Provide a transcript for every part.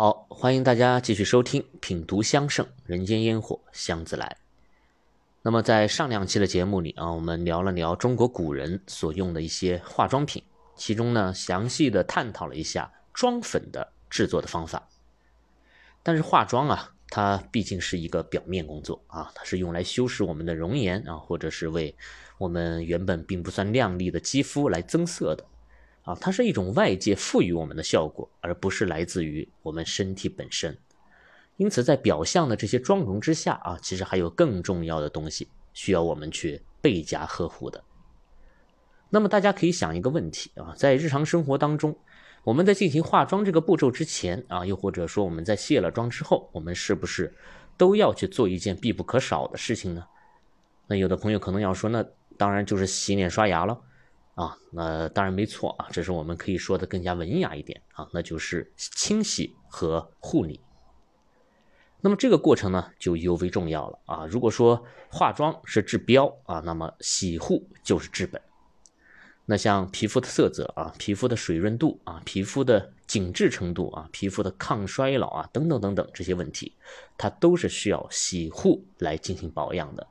好，欢迎大家继续收听《品读香盛人间烟火香自来》。那么在上两期的节目里啊，我们聊了聊中国古人所用的一些化妆品，其中呢详细的探讨了一下妆粉的制作的方法。但是化妆啊，它毕竟是一个表面工作啊，它是用来修饰我们的容颜啊，或者是为我们原本并不算亮丽的肌肤来增色的。啊，它是一种外界赋予我们的效果，而不是来自于我们身体本身。因此，在表象的这些妆容之下啊，其实还有更重要的东西需要我们去倍加呵护的。那么，大家可以想一个问题啊，在日常生活当中，我们在进行化妆这个步骤之前啊，又或者说我们在卸了妆之后，我们是不是都要去做一件必不可少的事情呢？那有的朋友可能要说，那当然就是洗脸刷牙了。啊，那当然没错啊，只是我们可以说的更加文雅一点啊，那就是清洗和护理。那么这个过程呢，就尤为重要了啊。如果说化妆是治标啊，那么洗护就是治本。那像皮肤的色泽啊，皮肤的水润度啊，皮肤的紧致程度啊，皮肤的抗衰老啊，等等等等这些问题，它都是需要洗护来进行保养的。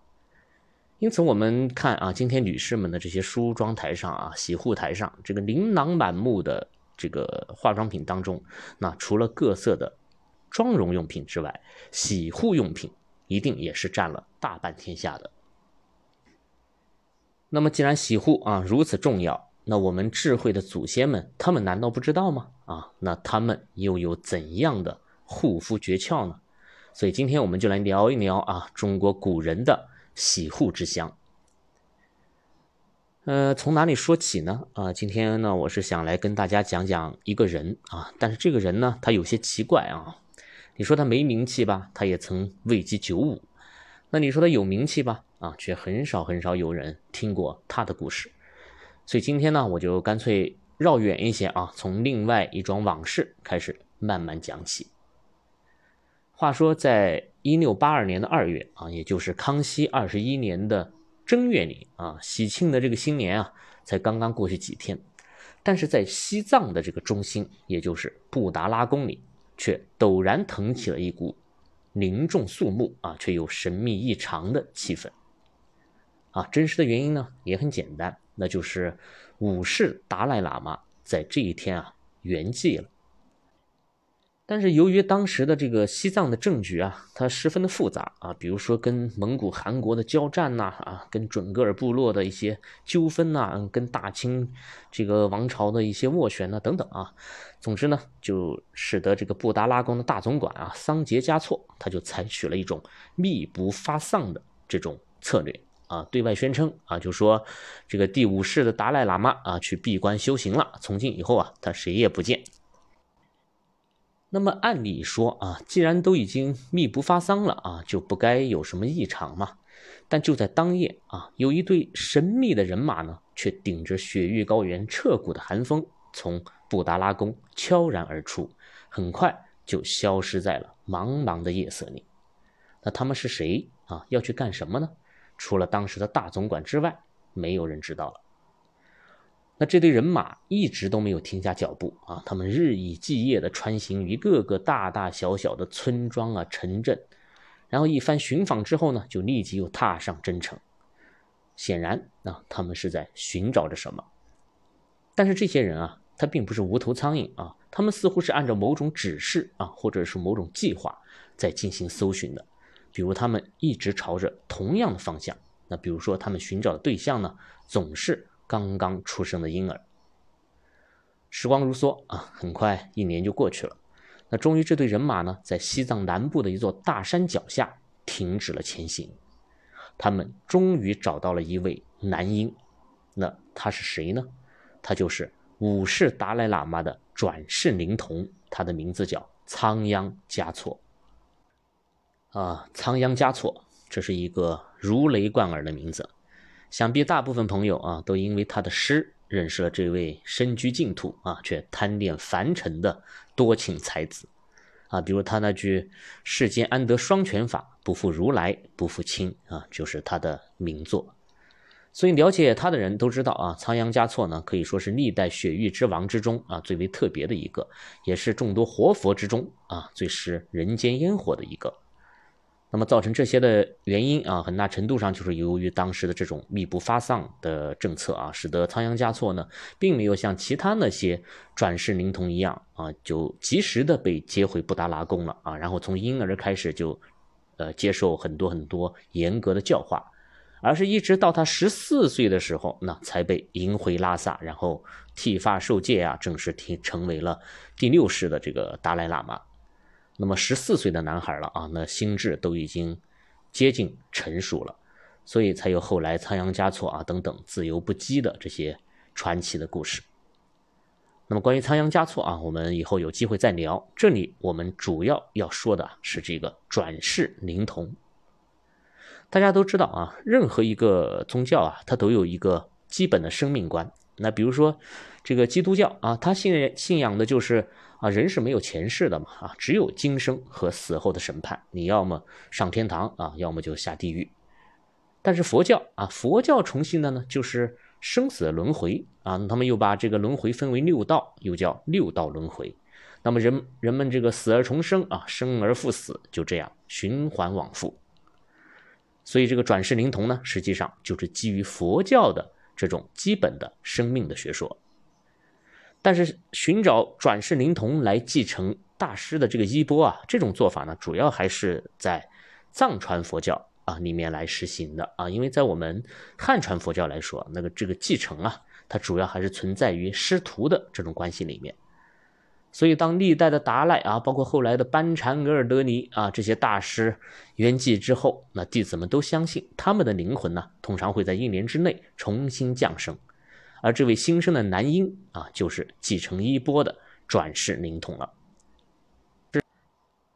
因此，我们看啊，今天女士们的这些梳妆台上啊，洗护台上，这个琳琅满目的这个化妆品当中，那除了各色的妆容用品之外，洗护用品一定也是占了大半天下的。那么，既然洗护啊如此重要，那我们智慧的祖先们，他们难道不知道吗？啊，那他们又有怎样的护肤诀窍呢？所以，今天我们就来聊一聊啊，中国古人的。洗护之乡，呃，从哪里说起呢？啊，今天呢，我是想来跟大家讲讲一个人啊，但是这个人呢，他有些奇怪啊。你说他没名气吧，他也曾位极九五；那你说他有名气吧，啊，却很少很少有人听过他的故事。所以今天呢，我就干脆绕远一些啊，从另外一桩往事开始慢慢讲起。话说在。一六八二年的二月啊，也就是康熙二十一年的正月里啊，喜庆的这个新年啊，才刚刚过去几天，但是在西藏的这个中心，也就是布达拉宫里，却陡然腾起了一股凝重肃穆啊，却又神秘异常的气氛。啊，真实的原因呢，也很简单，那就是五世达赖喇嘛在这一天啊圆寂了。但是由于当时的这个西藏的政局啊，它十分的复杂啊，比如说跟蒙古、汗国的交战呐，啊，跟准噶尔部落的一些纠纷呐，跟大清这个王朝的一些斡旋呐，等等啊，总之呢，就使得这个布达拉宫的大总管啊，桑杰嘉措，他就采取了一种密不发丧的这种策略啊，对外宣称啊，就说这个第五世的达赖喇嘛啊，去闭关修行了，从今以后啊，他谁也不见。那么按理说啊，既然都已经密不发丧了啊，就不该有什么异常嘛。但就在当夜啊，有一队神秘的人马呢，却顶着雪域高原彻骨的寒风，从布达拉宫悄然而出，很快就消失在了茫茫的夜色里。那他们是谁啊？要去干什么呢？除了当时的大总管之外，没有人知道了。那这队人马一直都没有停下脚步啊，他们日以继夜地穿行于各个大大小小的村庄啊、城镇，然后一番寻访之后呢，就立即又踏上征程。显然啊，他们是在寻找着什么。但是这些人啊，他并不是无头苍蝇啊，他们似乎是按照某种指示啊，或者是某种计划在进行搜寻的。比如他们一直朝着同样的方向，那比如说他们寻找的对象呢，总是。刚刚出生的婴儿。时光如梭啊，很快一年就过去了。那终于，这队人马呢，在西藏南部的一座大山脚下停止了前行。他们终于找到了一位男婴。那他是谁呢？他就是五世达赖喇嘛的转世灵童，他的名字叫仓央嘉措。啊，仓央嘉措，这是一个如雷贯耳的名字。想必大部分朋友啊，都因为他的诗认识了这位身居净土啊，却贪恋凡尘的多情才子啊。比如他那句“世间安得双全法，不负如来不负卿”啊，就是他的名作。所以了解他的人都知道啊，仓央嘉措呢可以说是历代雪域之王之中啊最为特别的一个，也是众多活佛之中啊最食人间烟火的一个。那么造成这些的原因啊，很大程度上就是由于当时的这种密不发丧的政策啊，使得仓央嘉措呢并没有像其他那些转世灵童一样啊，就及时的被接回布达拉宫了啊，然后从婴儿开始就呃接受很多很多严格的教化。而是一直到他十四岁的时候，那才被迎回拉萨，然后剃发受戒啊，正式提成为了第六世的这个达赖喇嘛。那么十四岁的男孩了啊，那心智都已经接近成熟了，所以才有后来仓央嘉措啊等等自由不羁的这些传奇的故事。那么关于仓央嘉措啊，我们以后有机会再聊。这里我们主要要说的是这个转世灵童。大家都知道啊，任何一个宗教啊，它都有一个基本的生命观。那比如说，这个基督教啊，他信信仰的就是啊，人是没有前世的嘛，啊，只有今生和死后的审判。你要么上天堂啊，要么就下地狱。但是佛教啊，佛教崇信的呢，就是生死轮回啊，他们又把这个轮回分为六道，又叫六道轮回。那么人人们这个死而重生啊，生而复死，就这样循环往复。所以这个转世灵童呢，实际上就是基于佛教的这种基本的生命的学说。但是寻找转世灵童来继承大师的这个衣钵啊，这种做法呢，主要还是在藏传佛教啊里面来实行的啊。因为在我们汉传佛教来说，那个这个继承啊，它主要还是存在于师徒的这种关系里面。所以，当历代的达赖啊，包括后来的班禅、额尔德尼啊这些大师圆寂之后，那弟子们都相信他们的灵魂呢，通常会在一年之内重新降生，而这位新生的男婴啊，就是继承衣钵的转世灵童了。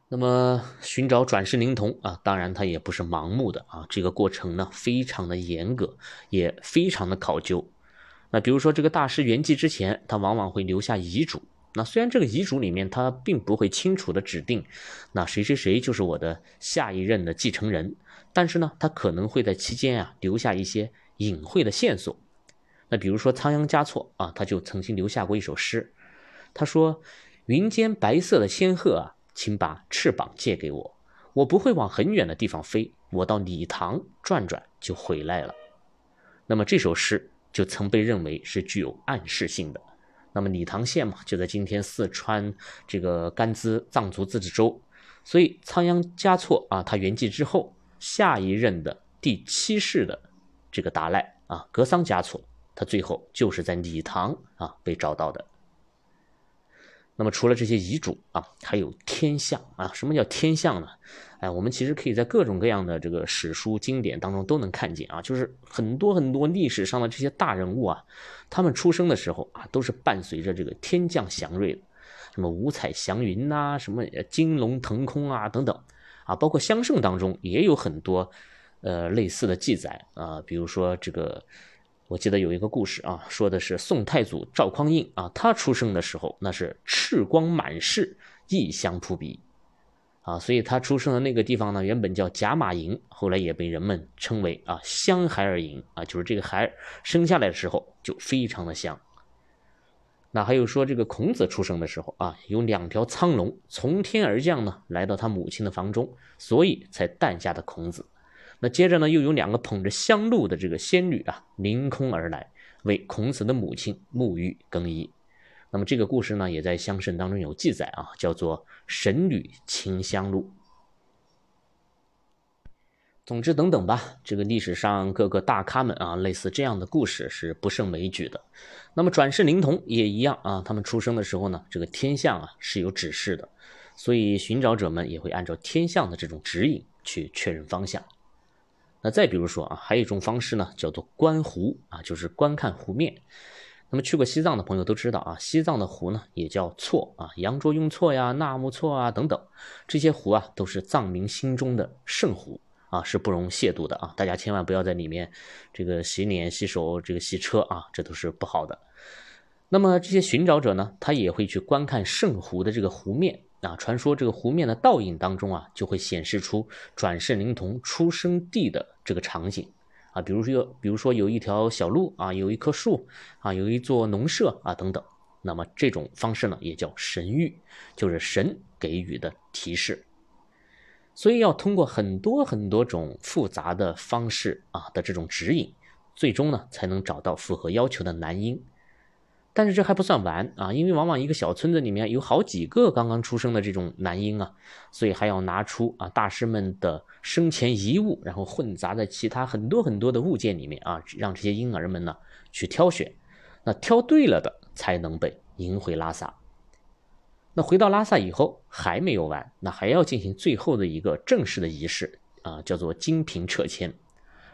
那么，寻找转世灵童啊，当然他也不是盲目的啊，这个过程呢，非常的严格，也非常的考究。那比如说，这个大师圆寂之前，他往往会留下遗嘱。那虽然这个遗嘱里面他并不会清楚的指定，那谁谁谁就是我的下一任的继承人，但是呢，他可能会在期间啊留下一些隐晦的线索。那比如说仓央嘉措啊，他就曾经留下过一首诗，他说：“云间白色的仙鹤啊，请把翅膀借给我，我不会往很远的地方飞，我到礼堂转转就回来了。”那么这首诗就曾被认为是具有暗示性的。那么理塘县嘛，就在今天四川这个甘孜藏族自治州，所以仓央嘉措啊，他圆寂之后，下一任的第七世的这个达赖啊，格桑嘉措，他最后就是在理塘啊被找到的。那么除了这些遗嘱啊，还有天象啊。什么叫天象呢？哎，我们其实可以在各种各样的这个史书经典当中都能看见啊。就是很多很多历史上的这些大人物啊，他们出生的时候啊，都是伴随着这个天降祥瑞的，什么五彩祥云呐，什么金龙腾空啊等等啊。包括香圣当中也有很多呃类似的记载啊，比如说这个。我记得有一个故事啊，说的是宋太祖赵匡胤啊，他出生的时候那是赤光满室，异香扑鼻，啊，所以他出生的那个地方呢，原本叫贾马营，后来也被人们称为啊香孩儿营啊，就是这个孩儿生下来的时候就非常的香。那还有说这个孔子出生的时候啊，有两条苍龙从天而降呢，来到他母亲的房中，所以才诞下的孔子。那接着呢，又有两个捧着香露的这个仙女啊，凌空而来，为孔子的母亲沐浴更衣。那么这个故事呢，也在香圣当中有记载啊，叫做“神女清香露”。总之等等吧，这个历史上各个大咖们啊，类似这样的故事是不胜枚举的。那么转世灵童也一样啊，他们出生的时候呢，这个天象啊是有指示的，所以寻找者们也会按照天象的这种指引去确认方向。那再比如说啊，还有一种方式呢，叫做观湖啊，就是观看湖面。那么去过西藏的朋友都知道啊，西藏的湖呢也叫错啊，羊卓雍措呀、纳木错啊等等，这些湖啊都是藏民心中的圣湖啊，是不容亵渎的啊。大家千万不要在里面这个洗脸、洗手、这个洗车啊，这都是不好的。那么这些寻找者呢，他也会去观看圣湖的这个湖面。啊，传说这个湖面的倒影当中啊，就会显示出转世灵童出生地的这个场景，啊，比如说，比如说有一条小路啊，有一棵树啊，有一座农舍啊等等。那么这种方式呢，也叫神谕，就是神给予的提示。所以要通过很多很多种复杂的方式啊的这种指引，最终呢才能找到符合要求的男婴。但是这还不算完啊，因为往往一个小村子里面有好几个刚刚出生的这种男婴啊，所以还要拿出啊大师们的生前遗物，然后混杂在其他很多很多的物件里面啊，让这些婴儿们呢去挑选。那挑对了的才能被迎回拉萨。那回到拉萨以后还没有完，那还要进行最后的一个正式的仪式啊，叫做金瓶撤签。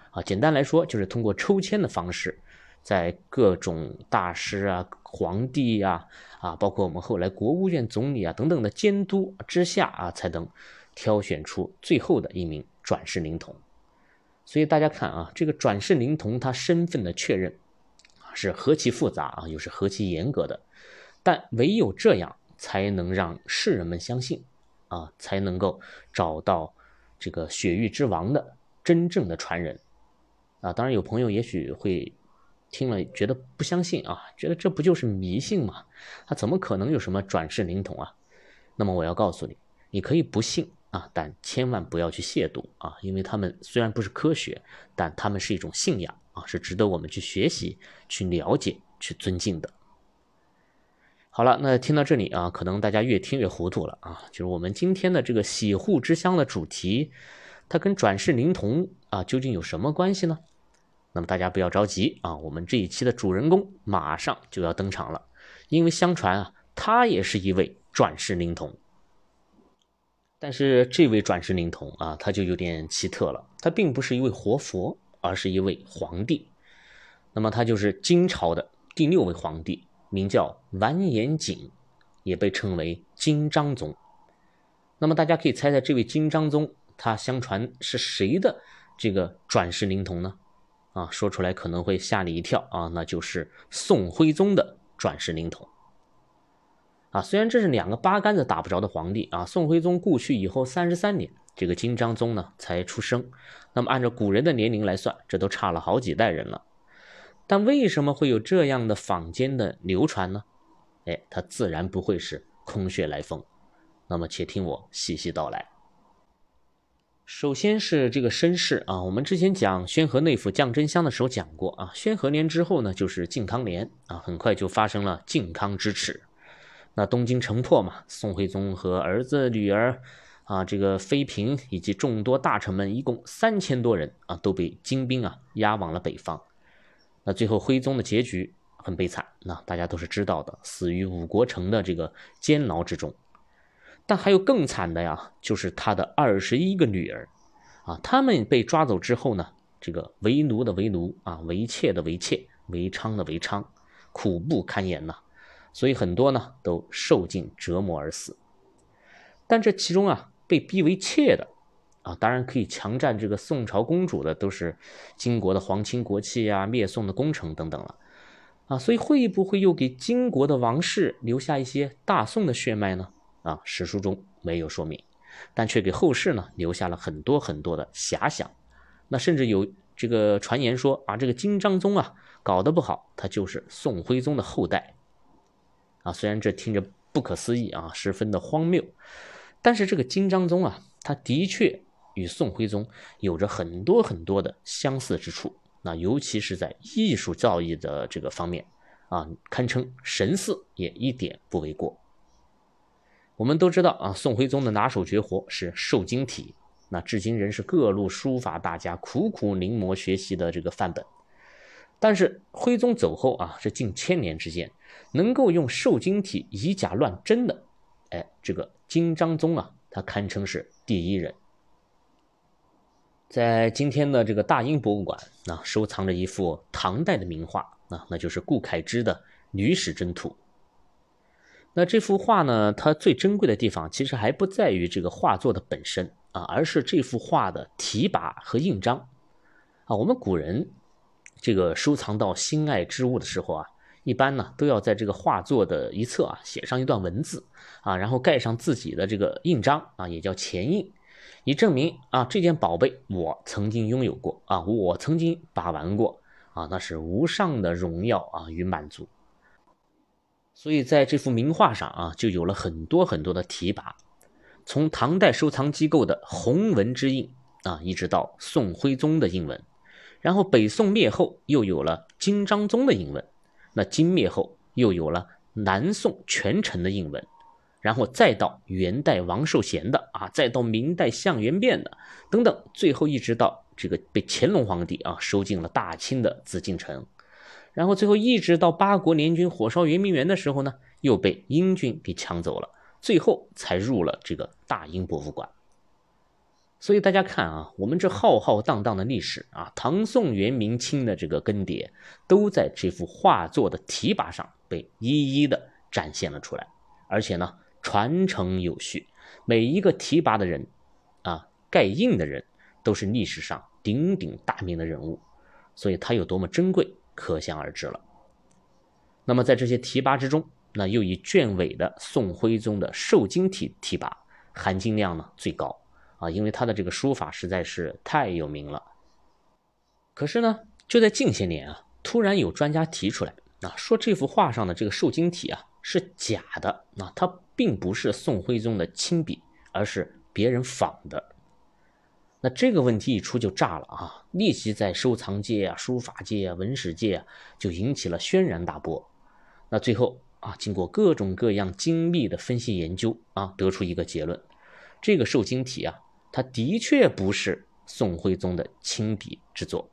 啊，简单来说就是通过抽签的方式。在各种大师啊、皇帝呀、啊，包括我们后来国务院总理啊等等的监督之下啊，才能挑选出最后的一名转世灵童。所以大家看啊，这个转世灵童他身份的确认，是何其复杂啊，又是何其严格的。但唯有这样，才能让世人们相信啊，才能够找到这个雪域之王的真正的传人啊。当然，有朋友也许会。听了觉得不相信啊，觉得这不就是迷信吗？他怎么可能有什么转世灵童啊？那么我要告诉你，你可以不信啊，但千万不要去亵渎啊，因为他们虽然不是科学，但他们是一种信仰啊，是值得我们去学习、去了解、去尊敬的。好了，那听到这里啊，可能大家越听越糊涂了啊，就是我们今天的这个洗护之乡的主题，它跟转世灵童啊究竟有什么关系呢？那么大家不要着急啊，我们这一期的主人公马上就要登场了，因为相传啊，他也是一位转世灵童。但是这位转世灵童啊，他就有点奇特了，他并不是一位活佛，而是一位皇帝。那么他就是金朝的第六位皇帝，名叫完颜景，也被称为金章宗。那么大家可以猜猜，这位金章宗他相传是谁的这个转世灵童呢？啊，说出来可能会吓你一跳啊，那就是宋徽宗的转世灵童。啊，虽然这是两个八竿子打不着的皇帝啊，宋徽宗故去以后三十三年，这个金章宗呢才出生。那么按照古人的年龄来算，这都差了好几代人了。但为什么会有这样的坊间的流传呢？哎，它自然不会是空穴来风。那么且听我细细道来。首先是这个身世啊，我们之前讲宣和内府降真香的时候讲过啊，宣和年之后呢，就是靖康年啊，很快就发生了靖康之耻。那东京城破嘛，宋徽宗和儿子、女儿啊，这个妃嫔以及众多大臣们，一共三千多人啊，都被金兵啊押往了北方。那最后徽宗的结局很悲惨，那大家都是知道的，死于五国城的这个监牢之中。但还有更惨的呀，就是他的二十一个女儿，啊，他们被抓走之后呢，这个为奴的为奴啊，为妾的为妾，为娼的为娼，苦不堪言呐。所以很多呢都受尽折磨而死。但这其中啊，被逼为妾的，啊，当然可以强占这个宋朝公主的，都是金国的皇亲国戚呀，灭宋的功臣等等了，啊，所以会不会又给金国的王室留下一些大宋的血脉呢？啊，史书中没有说明，但却给后世呢留下了很多很多的遐想。那甚至有这个传言说啊，这个金章宗啊搞得不好，他就是宋徽宗的后代。啊，虽然这听着不可思议啊，十分的荒谬，但是这个金章宗啊，他的确与宋徽宗有着很多很多的相似之处。那尤其是在艺术造诣的这个方面啊，堪称神似，也一点不为过。我们都知道啊，宋徽宗的拿手绝活是瘦金体，那至今仍是各路书法大家苦苦临摹学习的这个范本。但是徽宗走后啊，这近千年之间，能够用瘦金体以假乱真的，哎，这个金章宗啊，他堪称是第一人。在今天的这个大英博物馆，那收藏着一幅唐代的名画，那那就是顾恺之的《女史箴图》。那这幅画呢？它最珍贵的地方，其实还不在于这个画作的本身啊，而是这幅画的题跋和印章啊。我们古人这个收藏到心爱之物的时候啊，一般呢都要在这个画作的一侧啊写上一段文字啊，然后盖上自己的这个印章啊，也叫前印以证明啊这件宝贝我曾经拥有过啊，我曾经把玩过啊，那是无上的荣耀啊与满足。所以在这幅名画上啊，就有了很多很多的题跋，从唐代收藏机构的弘文之印啊，一直到宋徽宗的印文，然后北宋灭后又有了金章宗的印文，那金灭后又有了南宋权臣的印文。然后再到元代王寿贤的啊，再到明代项元汴的等等，最后一直到这个被乾隆皇帝啊收进了大清的紫禁城，然后最后一直到八国联军火烧圆明园的时候呢，又被英军给抢走了，最后才入了这个大英博物馆。所以大家看啊，我们这浩浩荡荡的历史啊，唐宋元明清的这个更迭，都在这幅画作的题跋上被一一的展现了出来，而且呢。传承有序，每一个提拔的人，啊，盖印的人，都是历史上鼎鼎大名的人物，所以它有多么珍贵，可想而知了。那么在这些提拔之中，那又以卷尾的宋徽宗的瘦金体提拔，含金量呢最高啊，因为他的这个书法实在是太有名了。可是呢，就在近些年啊，突然有专家提出来啊，说这幅画上的这个瘦金体啊是假的，那它。并不是宋徽宗的亲笔，而是别人仿的。那这个问题一出就炸了啊！立即在收藏界啊、书法界啊、文史界啊，就引起了轩然大波。那最后啊，经过各种各样精密的分析研究啊，得出一个结论：这个瘦金体啊，它的确不是宋徽宗的亲笔之作。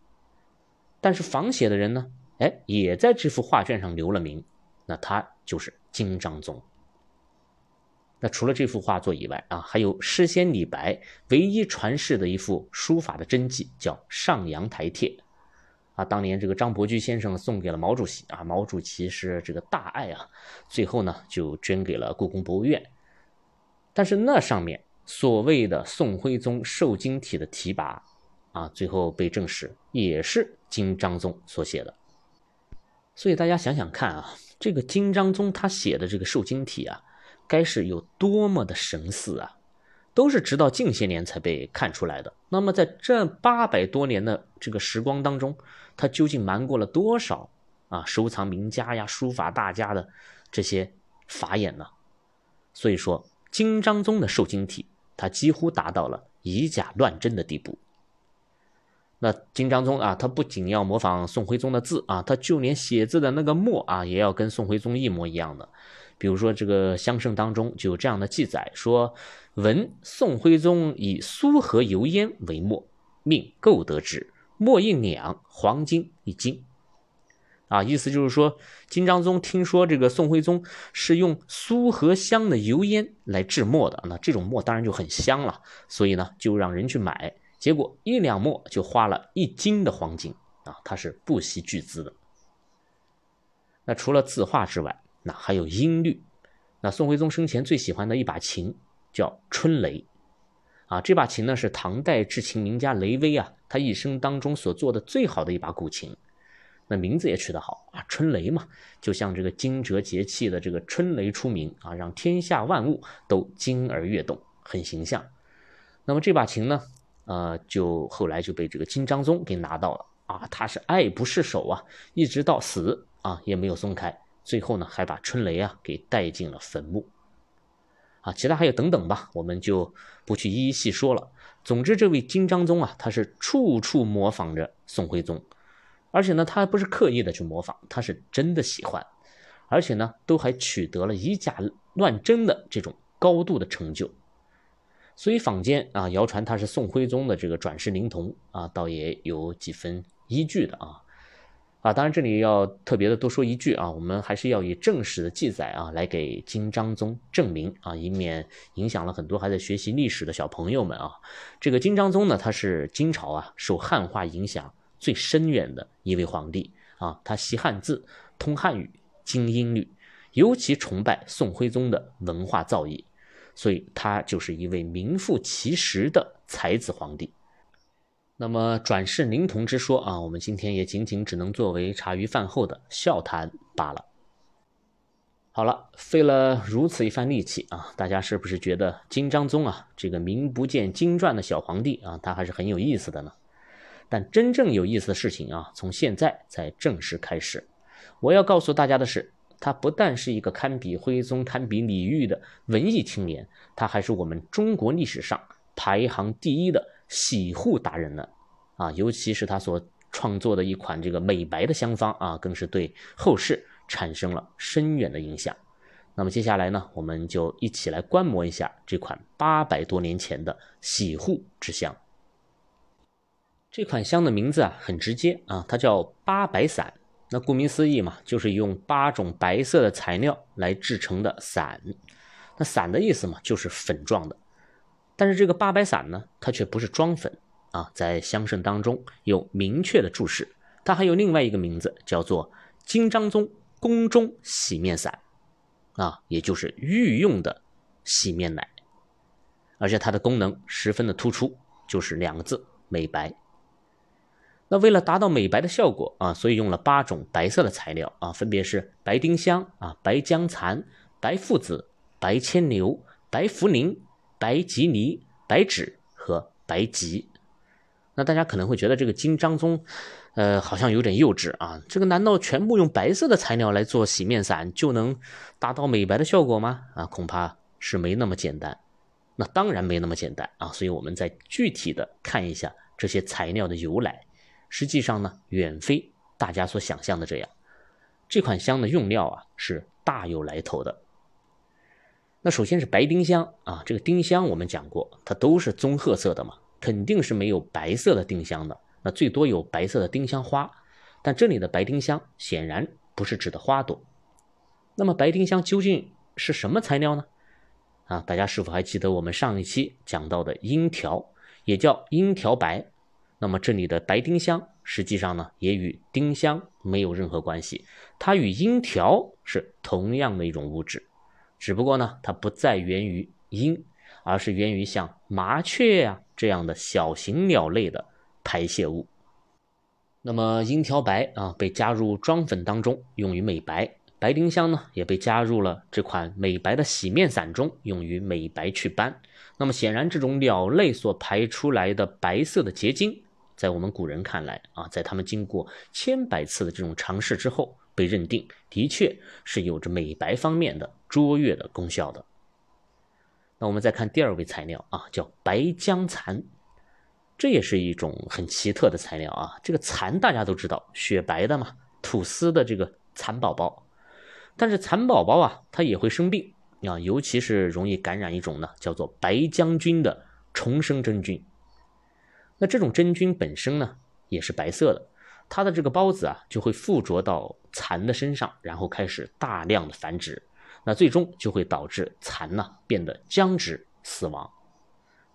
但是仿写的人呢，哎，也在这幅画卷上留了名，那他就是金章宗。那除了这幅画作以外啊，还有诗仙李白唯一传世的一幅书法的真迹，叫《上阳台帖》啊。当年这个张伯驹先生送给了毛主席啊，毛主席是这个大爱啊，最后呢就捐给了故宫博物院。但是那上面所谓的宋徽宗瘦金体的题跋啊，最后被证实也是金章宗所写的。所以大家想想看啊，这个金章宗他写的这个瘦金体啊。该是有多么的神似啊！都是直到近些年才被看出来的。那么在这八百多年的这个时光当中，他究竟瞒过了多少啊收藏名家呀、书法大家的这些法眼呢？所以说，金章宗的瘦金体，他几乎达到了以假乱真的地步。那金章宗啊，他不仅要模仿宋徽宗的字啊，他就连写字的那个墨啊，也要跟宋徽宗一模一样的。比如说，这个香圣当中就有这样的记载：说，闻宋徽宗以苏合油烟为墨，命购得之，墨一两，黄金一斤。啊，意思就是说，金章宗听说这个宋徽宗是用苏合香的油烟来制墨的，那这种墨当然就很香了，所以呢，就让人去买，结果一两墨就花了一斤的黄金啊，他是不惜巨资的。那除了字画之外，那还有音律，那宋徽宗生前最喜欢的一把琴叫春雷，啊，这把琴呢是唐代制琴名家雷威啊，他一生当中所做的最好的一把古琴，那名字也取得好啊，春雷嘛，就像这个惊蛰节气的这个春雷出鸣啊，让天下万物都惊而跃动，很形象。那么这把琴呢，呃，就后来就被这个金章宗给拿到了啊，他是爱不释手啊，一直到死啊也没有松开。最后呢，还把春雷啊给带进了坟墓，啊，其他还有等等吧，我们就不去一一细说了。总之，这位金章宗啊，他是处处模仿着宋徽宗，而且呢，他还不是刻意的去模仿，他是真的喜欢，而且呢，都还取得了以假乱真的这种高度的成就。所以坊间啊，谣传他是宋徽宗的这个转世灵童啊，倒也有几分依据的啊。啊，当然这里要特别的多说一句啊，我们还是要以正史的记载啊来给金章宗证明啊，以免影响了很多还在学习历史的小朋友们啊。这个金章宗呢，他是金朝啊受汉化影响最深远的一位皇帝啊，他习汉字，通汉语，精音律，尤其崇拜宋徽宗的文化造诣，所以他就是一位名副其实的才子皇帝。那么转世灵童之说啊，我们今天也仅仅只能作为茶余饭后的笑谈罢了。好了，费了如此一番力气啊，大家是不是觉得金章宗啊这个名不见经传的小皇帝啊，他还是很有意思的呢？但真正有意思的事情啊，从现在才正式开始。我要告诉大家的是，他不但是一个堪比徽宗、堪比李煜的文艺青年，他还是我们中国历史上排行第一的洗护达人呢！啊，尤其是他所创作的一款这个美白的香方啊，更是对后世。产生了深远的影响。那么接下来呢，我们就一起来观摩一下这款八百多年前的洗护之香。这款香的名字啊很直接啊，它叫八白散。那顾名思义嘛，就是用八种白色的材料来制成的散。那散的意思嘛，就是粉状的。但是这个八白散呢，它却不是装粉啊，在香圣当中有明确的注释，它还有另外一个名字，叫做金章宗。宫中洗面散，啊，也就是御用的洗面奶，而且它的功能十分的突出，就是两个字：美白。那为了达到美白的效果啊，所以用了八种白色的材料啊，分别是白丁香啊、白僵蚕、白附子、白牵牛、白茯苓、白吉尼、白芷和白及。那大家可能会觉得这个金章宗。呃，好像有点幼稚啊！这个难道全部用白色的材料来做洗面散就能达到美白的效果吗？啊，恐怕是没那么简单。那当然没那么简单啊！所以我们再具体的看一下这些材料的由来。实际上呢，远非大家所想象的这样。这款香的用料啊是大有来头的。那首先是白丁香啊，这个丁香我们讲过，它都是棕褐色的嘛，肯定是没有白色的丁香的。那最多有白色的丁香花，但这里的白丁香显然不是指的花朵。那么白丁香究竟是什么材料呢？啊，大家是否还记得我们上一期讲到的樱条，也叫樱条白？那么这里的白丁香实际上呢，也与丁香没有任何关系，它与樱条是同样的一种物质，只不过呢，它不再源于鹰，而是源于像麻雀呀这样的小型鸟类的。排泄物。那么樱条白啊，被加入妆粉当中，用于美白；白丁香呢，也被加入了这款美白的洗面散中，用于美白祛斑。那么显然，这种鸟类所排出来的白色的结晶，在我们古人看来啊，在他们经过千百次的这种尝试之后，被认定的确是有着美白方面的卓越的功效的。那我们再看第二位材料啊，叫白僵蚕。这也是一种很奇特的材料啊！这个蚕大家都知道，雪白的嘛，吐丝的这个蚕宝宝。但是蚕宝宝啊，它也会生病啊，尤其是容易感染一种呢，叫做白僵菌的重生真菌。那这种真菌本身呢，也是白色的，它的这个孢子啊，就会附着到蚕的身上，然后开始大量的繁殖，那最终就会导致蚕呢变得僵直死亡，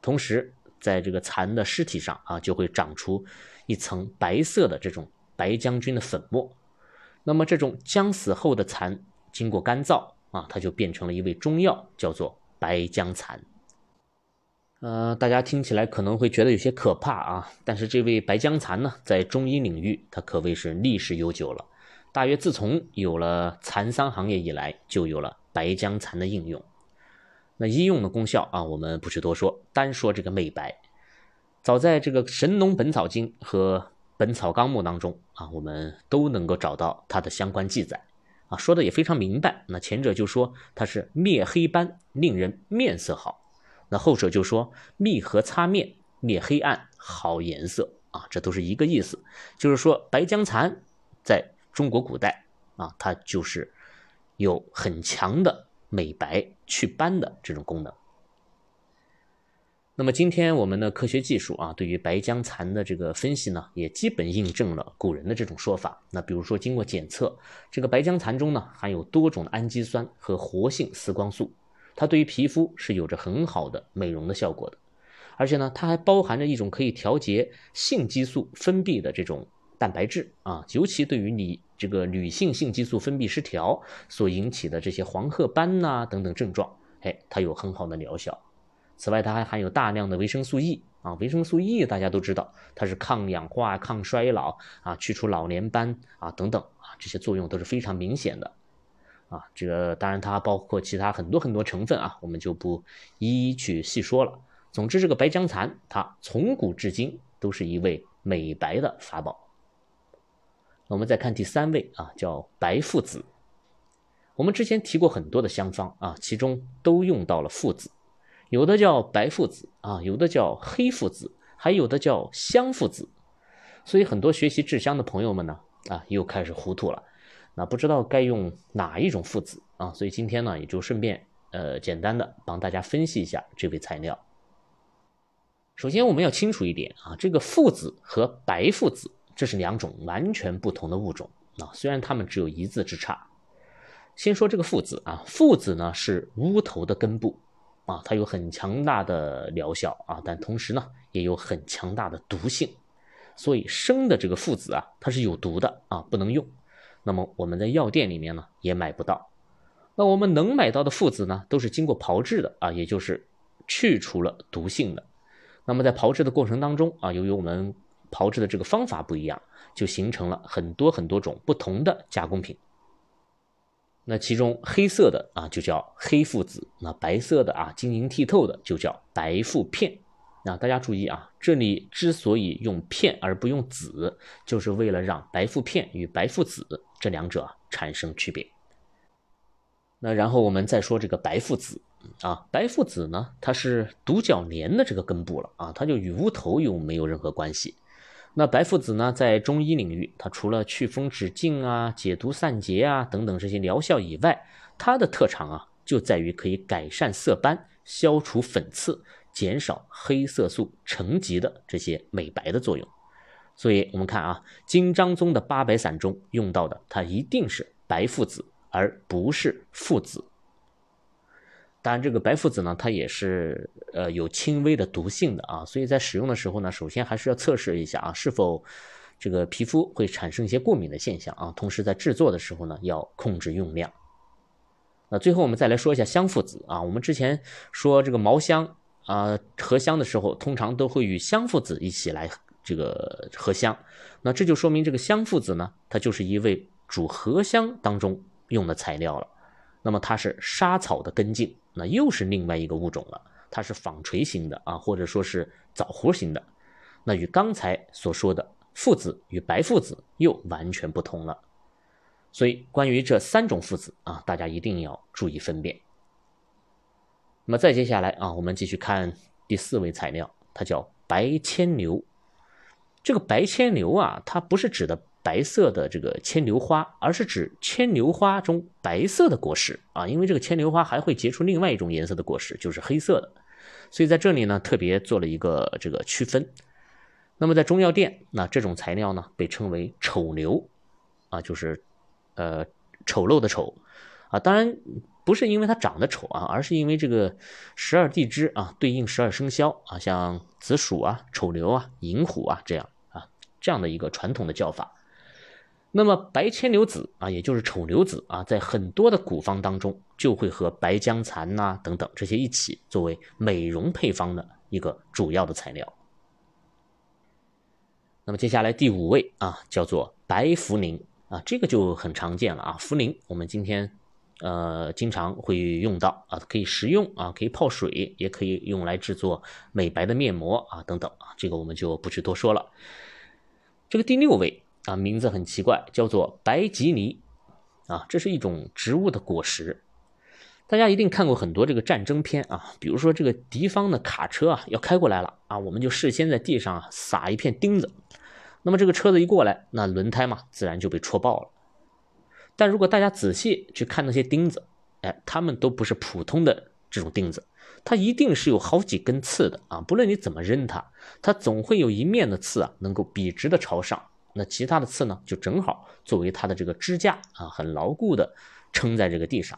同时。在这个蚕的尸体上啊，就会长出一层白色的这种白将军的粉末。那么这种僵死后的蚕经过干燥啊，它就变成了一味中药，叫做白僵蚕。呃，大家听起来可能会觉得有些可怕啊，但是这位白僵蚕呢，在中医领域它可谓是历史悠久了。大约自从有了蚕桑行业以来，就有了白僵蚕的应用。那医用的功效啊，我们不去多说，单说这个美白，早在这个《神农本草经》和《本草纲目》当中啊，我们都能够找到它的相关记载啊，说的也非常明白。那前者就说它是灭黑斑，令人面色好；那后者就说密合擦面，灭黑暗，好颜色啊，这都是一个意思，就是说白僵蚕在中国古代啊，它就是有很强的。美白祛斑的这种功能。那么今天我们的科学技术啊，对于白僵蚕的这个分析呢，也基本印证了古人的这种说法。那比如说，经过检测，这个白僵蚕中呢含有多种的氨基酸和活性丝光素，它对于皮肤是有着很好的美容的效果的。而且呢，它还包含着一种可以调节性激素分泌的这种蛋白质啊，尤其对于你。这个女性性激素分泌失调所引起的这些黄褐斑呐等等症状，哎，它有很好的疗效。此外，它还含有大量的维生素 E 啊，维生素 E 大家都知道，它是抗氧化、抗衰老啊，去除老年斑啊等等啊，这些作用都是非常明显的。啊，这个当然它包括其他很多很多成分啊，我们就不一一去细说了。总之，这个白姜蚕它从古至今都是一味美白的法宝。我们再看第三位啊，叫白附子。我们之前提过很多的香方啊，其中都用到了附子，有的叫白附子啊，有的叫黑附子，还有的叫香附子。所以很多学习制香的朋友们呢，啊，又开始糊涂了，那不知道该用哪一种附子啊。所以今天呢，也就顺便呃，简单的帮大家分析一下这味材料。首先，我们要清楚一点啊，这个附子和白附子这是两种完全不同的物种啊。虽然它们只有一字之差。先说这个附子啊，附子呢是乌头的根部啊，它有很强大的疗效啊，但同时呢也有很强大的毒性，所以生的这个附子啊，它是有毒的啊，不能用。那么我们在药店里面呢也买不到。那我们能买到的附子呢，都是经过炮制的啊，也就是去除了毒性的。那么在炮制的过程当中啊，由于我们炮制的这个方法不一样，就形成了很多很多种不同的加工品。那其中黑色的啊就叫黑附子，那白色的啊晶莹剔透的就叫白附片。那大家注意啊，这里之所以用片而不用子，就是为了让白附片与白附子这两者产生区别。那然后我们再说这个白附子啊，白附子呢，它是独角莲的这个根部了啊，它就与乌头又没有任何关系。那白附子呢，在中医领域，它除了祛风止痉啊、解毒散结啊等等这些疗效以外，它的特长啊，就在于可以改善色斑、消除粉刺、减少黑色素沉积的这些美白的作用。所以，我们看啊，金章宗的八百散中用到的，它一定是白附子，而不是附子。当然，这个白附子呢，它也是呃有轻微的毒性的啊，所以在使用的时候呢，首先还是要测试一下啊，是否这个皮肤会产生一些过敏的现象啊。同时在制作的时候呢，要控制用量。那最后我们再来说一下香附子啊，我们之前说这个毛香啊合香的时候，通常都会与香附子一起来这个合香，那这就说明这个香附子呢，它就是一味主合香当中用的材料了。那么它是莎草的根茎。那又是另外一个物种了，它是纺锤形的啊，或者说是枣核形的，那与刚才所说的附子与白附子又完全不同了。所以关于这三种附子啊，大家一定要注意分辨。那么再接下来啊，我们继续看第四位材料，它叫白牵牛。这个白牵牛啊，它不是指的。白色的这个牵牛花，而是指牵牛花中白色的果实啊，因为这个牵牛花还会结出另外一种颜色的果实，就是黑色的，所以在这里呢特别做了一个这个区分。那么在中药店，那这种材料呢被称为丑牛啊，就是呃丑陋的丑啊，当然不是因为它长得丑啊，而是因为这个十二地支啊对应十二生肖啊，像子鼠啊、丑牛啊、寅虎啊这样啊这样的一个传统的叫法。那么白牵牛子啊，也就是丑牛子啊，在很多的古方当中，就会和白僵蚕呐等等这些一起作为美容配方的一个主要的材料。那么接下来第五位啊，叫做白茯苓啊，这个就很常见了啊。茯苓我们今天呃经常会用到啊，可以食用啊，可以泡水，也可以用来制作美白的面膜啊等等啊，这个我们就不去多说了。这个第六位。啊，名字很奇怪，叫做白吉尼，啊，这是一种植物的果实。大家一定看过很多这个战争片啊，比如说这个敌方的卡车啊要开过来了啊，我们就事先在地上撒一片钉子，那么这个车子一过来，那轮胎嘛自然就被戳爆了。但如果大家仔细去看那些钉子，哎，它们都不是普通的这种钉子，它一定是有好几根刺的啊，不论你怎么扔它，它总会有一面的刺啊能够笔直的朝上。那其他的刺呢，就正好作为它的这个支架啊，很牢固的撑在这个地上，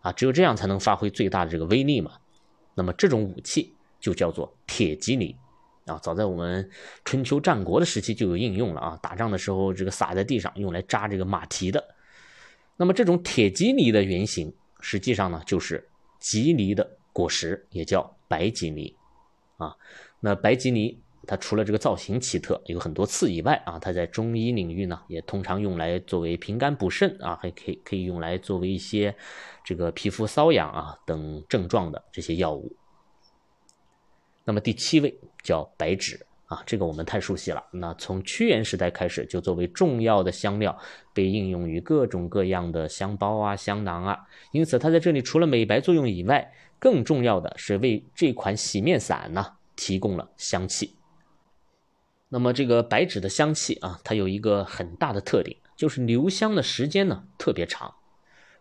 啊，只有这样才能发挥最大的这个威力嘛。那么这种武器就叫做铁蒺藜啊，早在我们春秋战国的时期就有应用了啊，打仗的时候这个撒在地上用来扎这个马蹄的。那么这种铁蒺藜的原型实际上呢，就是蒺藜的果实，也叫白蒺藜啊。那白蒺藜。它除了这个造型奇特，有很多刺以外啊，它在中医领域呢，也通常用来作为平肝补肾啊，还可以可以用来作为一些这个皮肤瘙痒啊等症状的这些药物。那么第七位叫白芷啊，这个我们太熟悉了。那从屈原时代开始，就作为重要的香料被应用于各种各样的香包啊、香囊啊。因此，它在这里除了美白作用以外，更重要的是为这款洗面散呢提供了香气。那么这个白芷的香气啊，它有一个很大的特点，就是留香的时间呢特别长。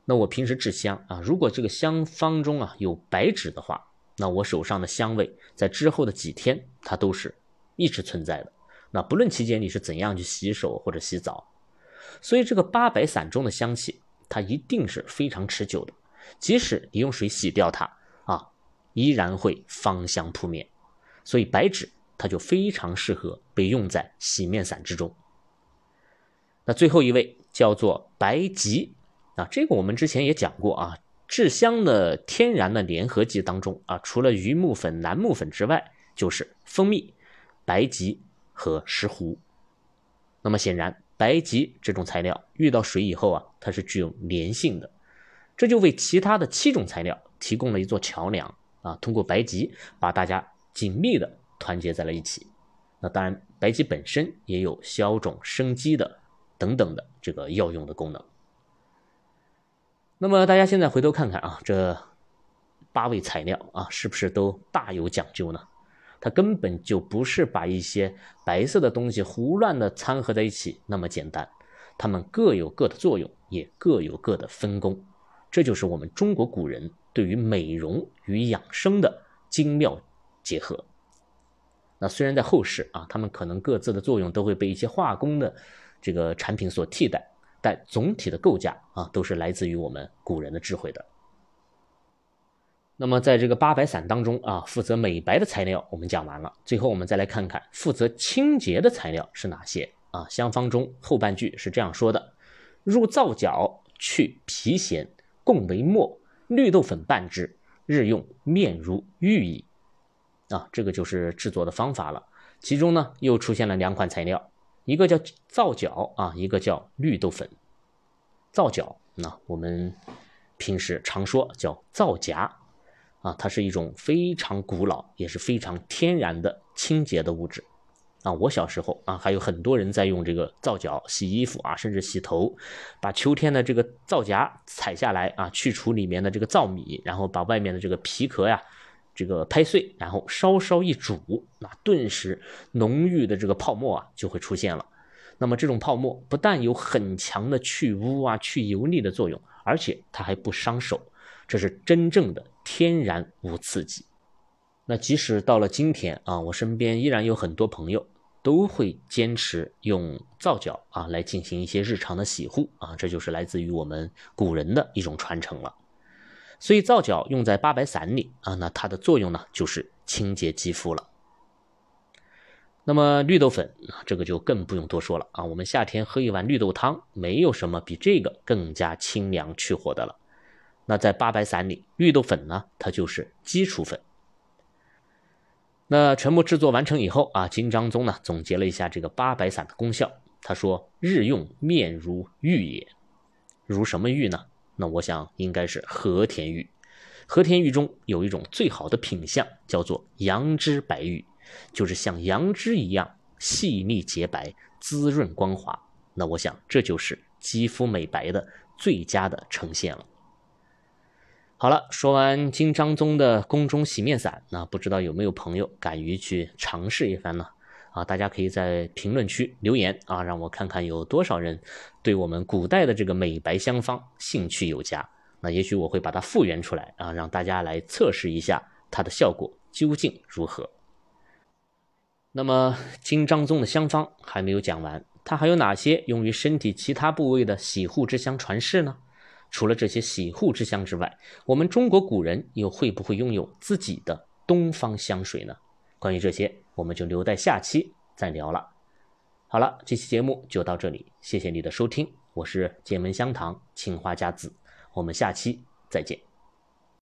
那我平时制香啊，如果这个香方中啊有白芷的话，那我手上的香味在之后的几天它都是一直存在的。那不论期间你是怎样去洗手或者洗澡，所以这个八白散中的香气它一定是非常持久的，即使你用水洗掉它啊，依然会芳香扑面。所以白芷。它就非常适合被用在洗面散之中。那最后一位叫做白及啊，这个我们之前也讲过啊，制香的天然的联合剂当中啊，除了榆木粉、楠木粉之外，就是蜂蜜、白及和石斛。那么显然，白及这种材料遇到水以后啊，它是具有粘性的，这就为其他的七种材料提供了一座桥梁啊，通过白及把大家紧密的。团结在了一起，那当然，白芨本身也有消肿生肌的等等的这个药用的功能。那么大家现在回头看看啊，这八味材料啊，是不是都大有讲究呢？它根本就不是把一些白色的东西胡乱的掺合在一起那么简单，它们各有各的作用，也各有各的分工。这就是我们中国古人对于美容与养生的精妙结合。那虽然在后世啊，他们可能各自的作用都会被一些化工的这个产品所替代，但总体的构架啊，都是来自于我们古人的智慧的。那么在这个八白散当中啊，负责美白的材料我们讲完了，最后我们再来看看负责清洁的材料是哪些啊？香方中后半句是这样说的：入皂角去皮咸，共为末，绿豆粉拌之，日用面如玉矣。啊，这个就是制作的方法了。其中呢，又出现了两款材料，一个叫皂角啊，一个叫绿豆粉。皂角，那我们平时常说叫皂荚啊，它是一种非常古老也是非常天然的清洁的物质啊。我小时候啊，还有很多人在用这个皂角洗衣服啊，甚至洗头，把秋天的这个皂荚采下来啊，去除里面的这个皂米，然后把外面的这个皮壳呀。这个拍碎，然后稍稍一煮，那顿时浓郁的这个泡沫啊就会出现了。那么这种泡沫不但有很强的去污啊、去油腻的作用，而且它还不伤手，这是真正的天然无刺激。那即使到了今天啊，我身边依然有很多朋友都会坚持用皂角啊来进行一些日常的洗护啊，这就是来自于我们古人的一种传承了。所以皂角用在八白散里啊，那它的作用呢就是清洁肌肤了。那么绿豆粉啊，这个就更不用多说了啊。我们夏天喝一碗绿豆汤，没有什么比这个更加清凉去火的了。那在八白散里，绿豆粉呢，它就是基础粉。那全部制作完成以后啊，金章宗呢总结了一下这个八白散的功效，他说：“日用面如玉也，如什么玉呢？”那我想应该是和田玉，和田玉中有一种最好的品相，叫做羊脂白玉，就是像羊脂一样细腻洁白、滋润光滑。那我想这就是肌肤美白的最佳的呈现了。好了，说完金章宗的宫中洗面散，那不知道有没有朋友敢于去尝试一番呢？啊，大家可以在评论区留言啊，让我看看有多少人对我们古代的这个美白香方兴趣有加。那也许我会把它复原出来啊，让大家来测试一下它的效果究竟如何。那么金章宗的香方还没有讲完，它还有哪些用于身体其他部位的洗护之香传世呢？除了这些洗护之香之外，我们中国古人又会不会拥有自己的东方香水呢？关于这些。我们就留待下期再聊了。好了，这期节目就到这里，谢谢你的收听，我是剑门香堂青花家子，我们下期再见。